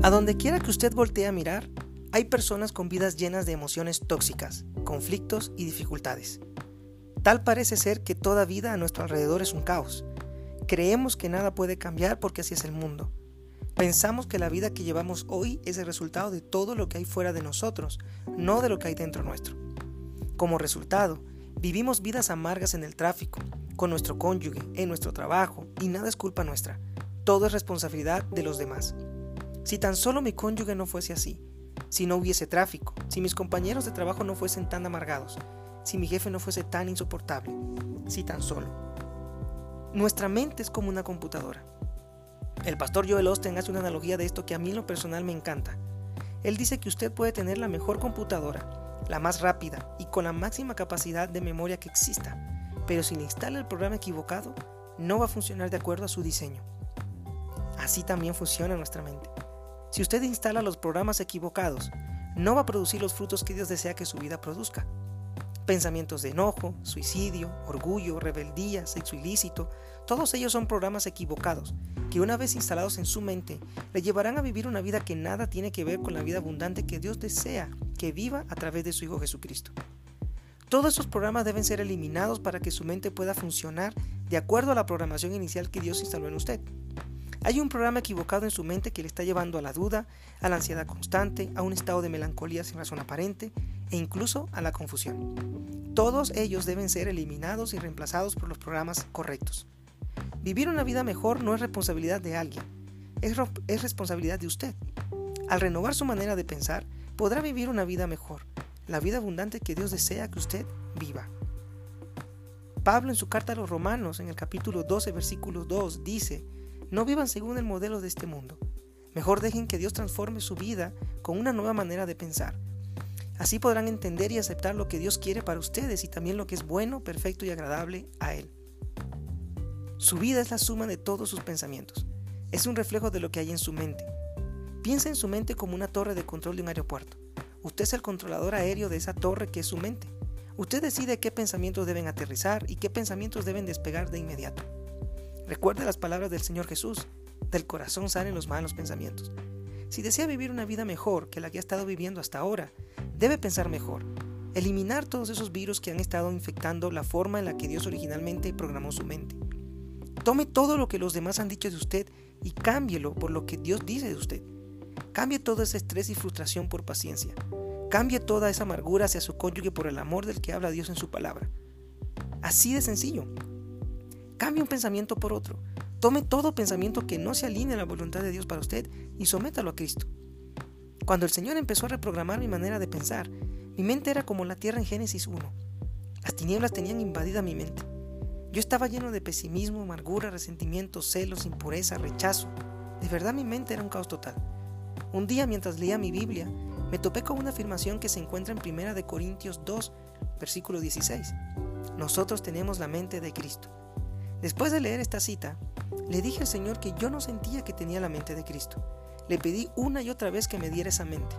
A donde quiera que usted voltee a mirar, hay personas con vidas llenas de emociones tóxicas, conflictos y dificultades. Tal parece ser que toda vida a nuestro alrededor es un caos. Creemos que nada puede cambiar porque así es el mundo. Pensamos que la vida que llevamos hoy es el resultado de todo lo que hay fuera de nosotros, no de lo que hay dentro nuestro. Como resultado, vivimos vidas amargas en el tráfico, con nuestro cónyuge, en nuestro trabajo, y nada es culpa nuestra. Todo es responsabilidad de los demás. Si tan solo mi cónyuge no fuese así, si no hubiese tráfico, si mis compañeros de trabajo no fuesen tan amargados, si mi jefe no fuese tan insoportable, si tan solo. Nuestra mente es como una computadora. El pastor Joel Osten hace una analogía de esto que a mí en lo personal me encanta. Él dice que usted puede tener la mejor computadora, la más rápida y con la máxima capacidad de memoria que exista, pero si le instala el programa equivocado, no va a funcionar de acuerdo a su diseño. Así también funciona nuestra mente. Si usted instala los programas equivocados, no va a producir los frutos que Dios desea que su vida produzca. Pensamientos de enojo, suicidio, orgullo, rebeldía, sexo ilícito, todos ellos son programas equivocados que una vez instalados en su mente le llevarán a vivir una vida que nada tiene que ver con la vida abundante que Dios desea que viva a través de su Hijo Jesucristo. Todos esos programas deben ser eliminados para que su mente pueda funcionar de acuerdo a la programación inicial que Dios instaló en usted. Hay un programa equivocado en su mente que le está llevando a la duda, a la ansiedad constante, a un estado de melancolía sin razón aparente e incluso a la confusión. Todos ellos deben ser eliminados y reemplazados por los programas correctos. Vivir una vida mejor no es responsabilidad de alguien, es, es responsabilidad de usted. Al renovar su manera de pensar, podrá vivir una vida mejor, la vida abundante que Dios desea que usted viva. Pablo en su carta a los Romanos, en el capítulo 12, versículo 2, dice, no vivan según el modelo de este mundo. Mejor dejen que Dios transforme su vida con una nueva manera de pensar. Así podrán entender y aceptar lo que Dios quiere para ustedes y también lo que es bueno, perfecto y agradable a Él. Su vida es la suma de todos sus pensamientos. Es un reflejo de lo que hay en su mente. Piensa en su mente como una torre de control de un aeropuerto. Usted es el controlador aéreo de esa torre que es su mente. Usted decide qué pensamientos deben aterrizar y qué pensamientos deben despegar de inmediato. Recuerde las palabras del Señor Jesús. Del corazón salen los malos pensamientos. Si desea vivir una vida mejor que la que ha estado viviendo hasta ahora, debe pensar mejor. Eliminar todos esos virus que han estado infectando la forma en la que Dios originalmente programó su mente. Tome todo lo que los demás han dicho de usted y cámbielo por lo que Dios dice de usted. Cambie todo ese estrés y frustración por paciencia. Cambie toda esa amargura hacia su cónyuge por el amor del que habla Dios en su palabra. Así de sencillo. Cambie un pensamiento por otro. Tome todo pensamiento que no se alinee a la voluntad de Dios para usted y sométalo a Cristo. Cuando el Señor empezó a reprogramar mi manera de pensar, mi mente era como la tierra en Génesis 1. Las tinieblas tenían invadida mi mente. Yo estaba lleno de pesimismo, amargura, resentimiento, celos, impureza, rechazo. De verdad mi mente era un caos total. Un día mientras leía mi Biblia, me topé con una afirmación que se encuentra en 1 Corintios 2, versículo 16. Nosotros tenemos la mente de Cristo. Después de leer esta cita, le dije al Señor que yo no sentía que tenía la mente de Cristo. Le pedí una y otra vez que me diera esa mente.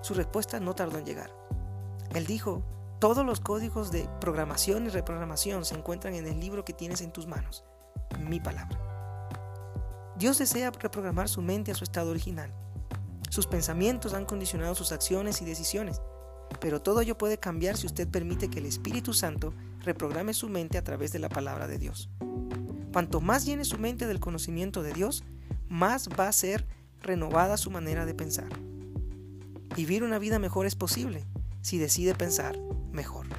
Su respuesta no tardó en llegar. Él dijo, todos los códigos de programación y reprogramación se encuentran en el libro que tienes en tus manos, mi palabra. Dios desea reprogramar su mente a su estado original. Sus pensamientos han condicionado sus acciones y decisiones, pero todo ello puede cambiar si usted permite que el Espíritu Santo reprograme su mente a través de la palabra de Dios. Cuanto más llene su mente del conocimiento de Dios, más va a ser renovada su manera de pensar. Vivir una vida mejor es posible si decide pensar mejor.